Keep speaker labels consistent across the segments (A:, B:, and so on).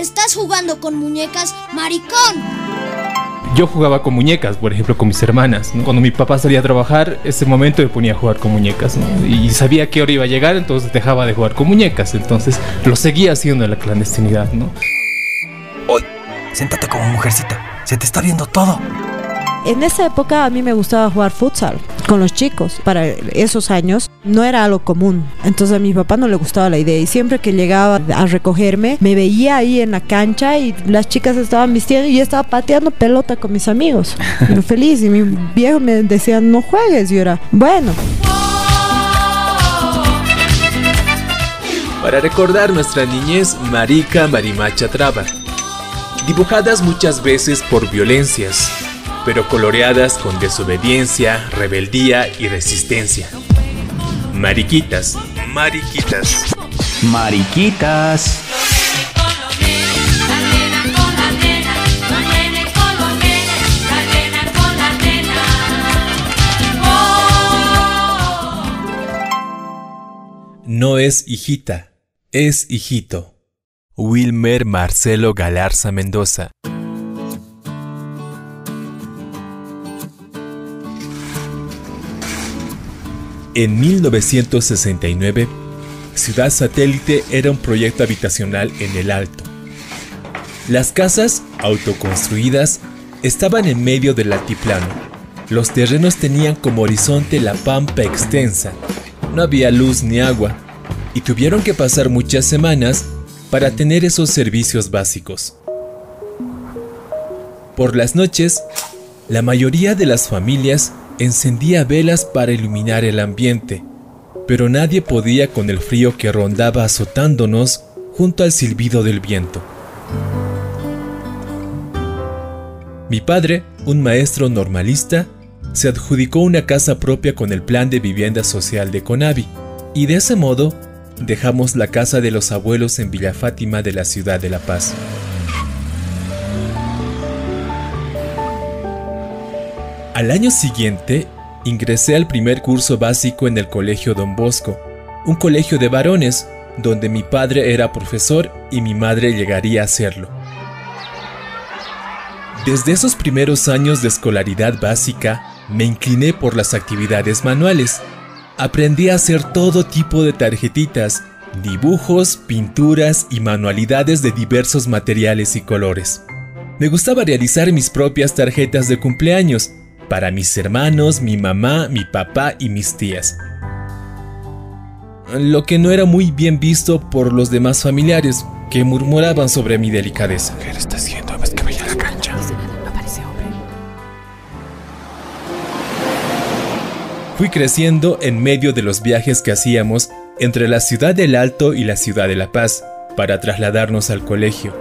A: estás jugando con muñecas, maricón.
B: Yo jugaba con muñecas, por ejemplo, con mis hermanas. Cuando mi papá salía a trabajar, ese momento me ponía a jugar con muñecas. Y sabía que hora iba a llegar, entonces dejaba de jugar con muñecas. Entonces lo seguía haciendo en la clandestinidad, ¿no?
C: Oye, siéntate como mujercita. Se te está viendo todo.
D: En esa época a mí me gustaba jugar futsal con los chicos. Para esos años no era algo común. Entonces a mi papá no le gustaba la idea y siempre que llegaba a recogerme me veía ahí en la cancha y las chicas estaban vistiendo y yo estaba pateando pelota con mis amigos. Yo feliz y mi viejo me decía no juegues y yo era bueno.
E: Para recordar nuestra niñez, Marica Marimacha Traba. Dibujadas muchas veces por violencias, pero coloreadas con desobediencia, rebeldía y resistencia. Mariquitas, mariquitas,
C: Mariquitas.
E: No es hijita, es hijito. Wilmer Marcelo Galarza Mendoza. En 1969, Ciudad Satélite era un proyecto habitacional en el Alto. Las casas, autoconstruidas, estaban en medio del altiplano. Los terrenos tenían como horizonte la pampa extensa. No había luz ni agua, y tuvieron que pasar muchas semanas para tener esos servicios básicos. Por las noches, la mayoría de las familias encendía velas para iluminar el ambiente, pero nadie podía con el frío que rondaba azotándonos junto al silbido del viento. Mi padre, un maestro normalista, se adjudicó una casa propia con el plan de vivienda social de Conavi, y de ese modo dejamos la casa de los abuelos en Villa Fátima de la ciudad de La Paz. Al año siguiente, ingresé al primer curso básico en el Colegio Don Bosco, un colegio de varones donde mi padre era profesor y mi madre llegaría a serlo. Desde esos primeros años de escolaridad básica, me incliné por las actividades manuales. Aprendí a hacer todo tipo de tarjetitas, dibujos, pinturas y manualidades de diversos materiales y colores. Me gustaba realizar mis propias tarjetas de cumpleaños para mis hermanos, mi mamá, mi papá y mis tías. Lo que no era muy bien visto por los demás familiares, que murmuraban sobre mi delicadeza.
C: ¿Qué le está haciendo? ¿Ves que vaya a la cancha?
E: Fui creciendo en medio de los viajes que hacíamos entre la ciudad del Alto y la ciudad de La Paz para trasladarnos al colegio.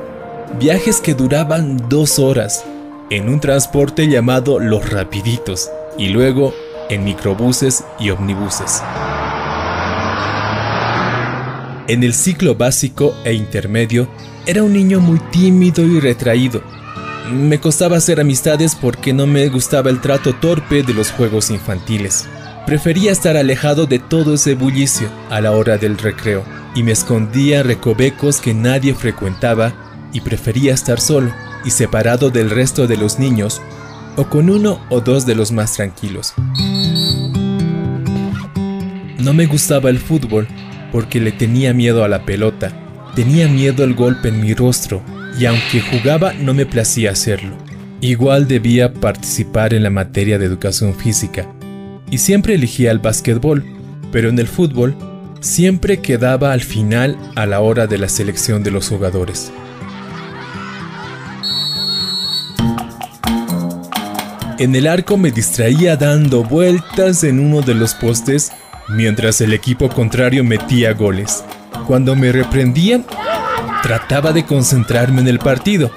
E: Viajes que duraban dos horas en un transporte llamado Los Rapiditos y luego en microbuses y omnibuses. En el ciclo básico e intermedio era un niño muy tímido y retraído. Me costaba hacer amistades porque no me gustaba el trato torpe de los juegos infantiles. Prefería estar alejado de todo ese bullicio a la hora del recreo y me escondía recovecos que nadie frecuentaba y prefería estar solo y separado del resto de los niños o con uno o dos de los más tranquilos. No me gustaba el fútbol porque le tenía miedo a la pelota, tenía miedo al golpe en mi rostro y aunque jugaba no me placía hacerlo. Igual debía participar en la materia de educación física y siempre elegía el básquetbol, pero en el fútbol siempre quedaba al final a la hora de la selección de los jugadores. En el arco me distraía dando vueltas en uno de los postes mientras el equipo contrario metía goles. Cuando me reprendían, trataba de concentrarme en el partido,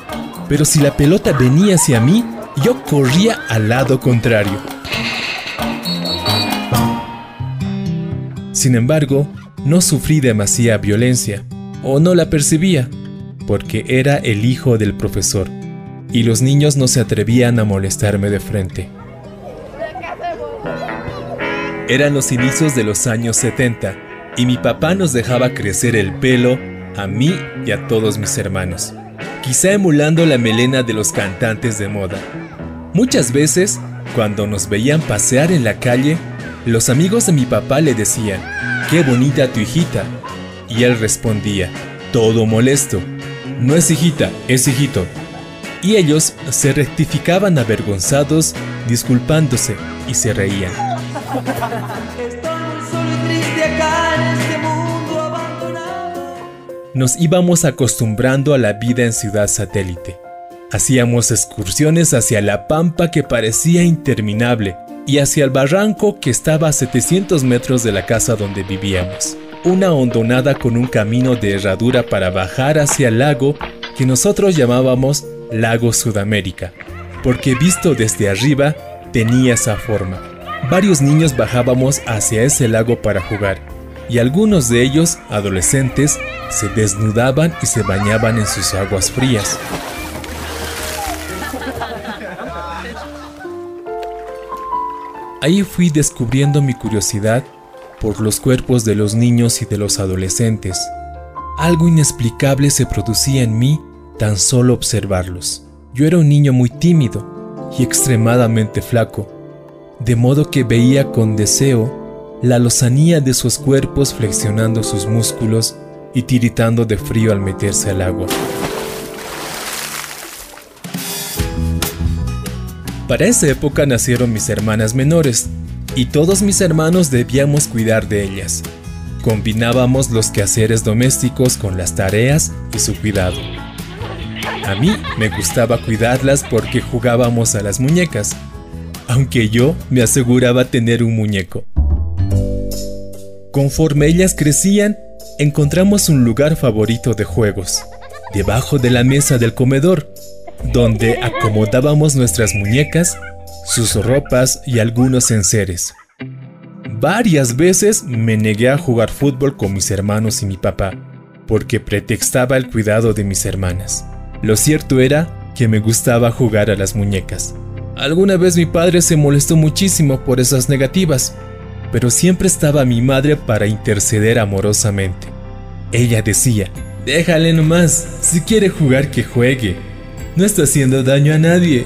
E: pero si la pelota venía hacia mí, yo corría al lado contrario. Sin embargo, no sufrí demasiada violencia, o no la percibía, porque era el hijo del profesor, y los niños no se atrevían a molestarme de frente. Eran los inicios de los años 70, y mi papá nos dejaba crecer el pelo a mí y a todos mis hermanos. quizá emulando la melena de los cantantes de moda. Muchas veces, cuando nos veían pasear en la calle, los amigos de mi papá le decían, ¡qué bonita tu hijita! Y él respondía, todo molesto, no es hijita, es hijito. Y ellos se rectificaban avergonzados, disculpándose y se reían. Nos íbamos acostumbrando a la vida en Ciudad Satélite. Hacíamos excursiones hacia la pampa que parecía interminable y hacia el barranco que estaba a 700 metros de la casa donde vivíamos. Una hondonada con un camino de herradura para bajar hacia el lago que nosotros llamábamos Lago Sudamérica, porque visto desde arriba tenía esa forma. Varios niños bajábamos hacia ese lago para jugar, y algunos de ellos, adolescentes, se desnudaban y se bañaban en sus aguas frías. Ahí fui descubriendo mi curiosidad por los cuerpos de los niños y de los adolescentes. Algo inexplicable se producía en mí tan solo observarlos. Yo era un niño muy tímido y extremadamente flaco, de modo que veía con deseo la lozanía de sus cuerpos flexionando sus músculos y tiritando de frío al meterse al agua. Para esa época nacieron mis hermanas menores, y todos mis hermanos debíamos cuidar de ellas. Combinábamos los quehaceres domésticos con las tareas y su cuidado. A mí me gustaba cuidarlas porque jugábamos a las muñecas, aunque yo me aseguraba tener un muñeco. Conforme ellas crecían, encontramos un lugar favorito de juegos, debajo de la mesa del comedor, donde acomodábamos nuestras muñecas, sus ropas y algunos enseres. Varias veces me negué a jugar fútbol con mis hermanos y mi papá, porque pretextaba el cuidado de mis hermanas. Lo cierto era que me gustaba jugar a las muñecas. Alguna vez mi padre se molestó muchísimo por esas negativas, pero siempre estaba mi madre para interceder amorosamente. Ella decía, déjale nomás, si quiere jugar que juegue, no está haciendo daño a nadie.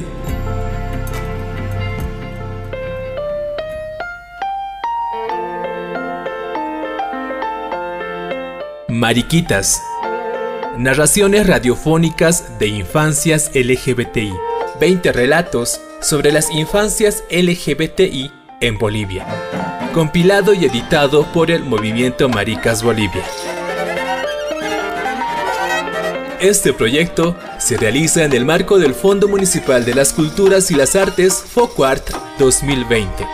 E: Mariquitas. Narraciones radiofónicas de infancias LGBTI. 20 relatos sobre las infancias LGBTI en Bolivia. Compilado y editado por el Movimiento Maricas Bolivia. Este proyecto se realiza en el marco del Fondo Municipal de las Culturas y las Artes FOCUART 2020.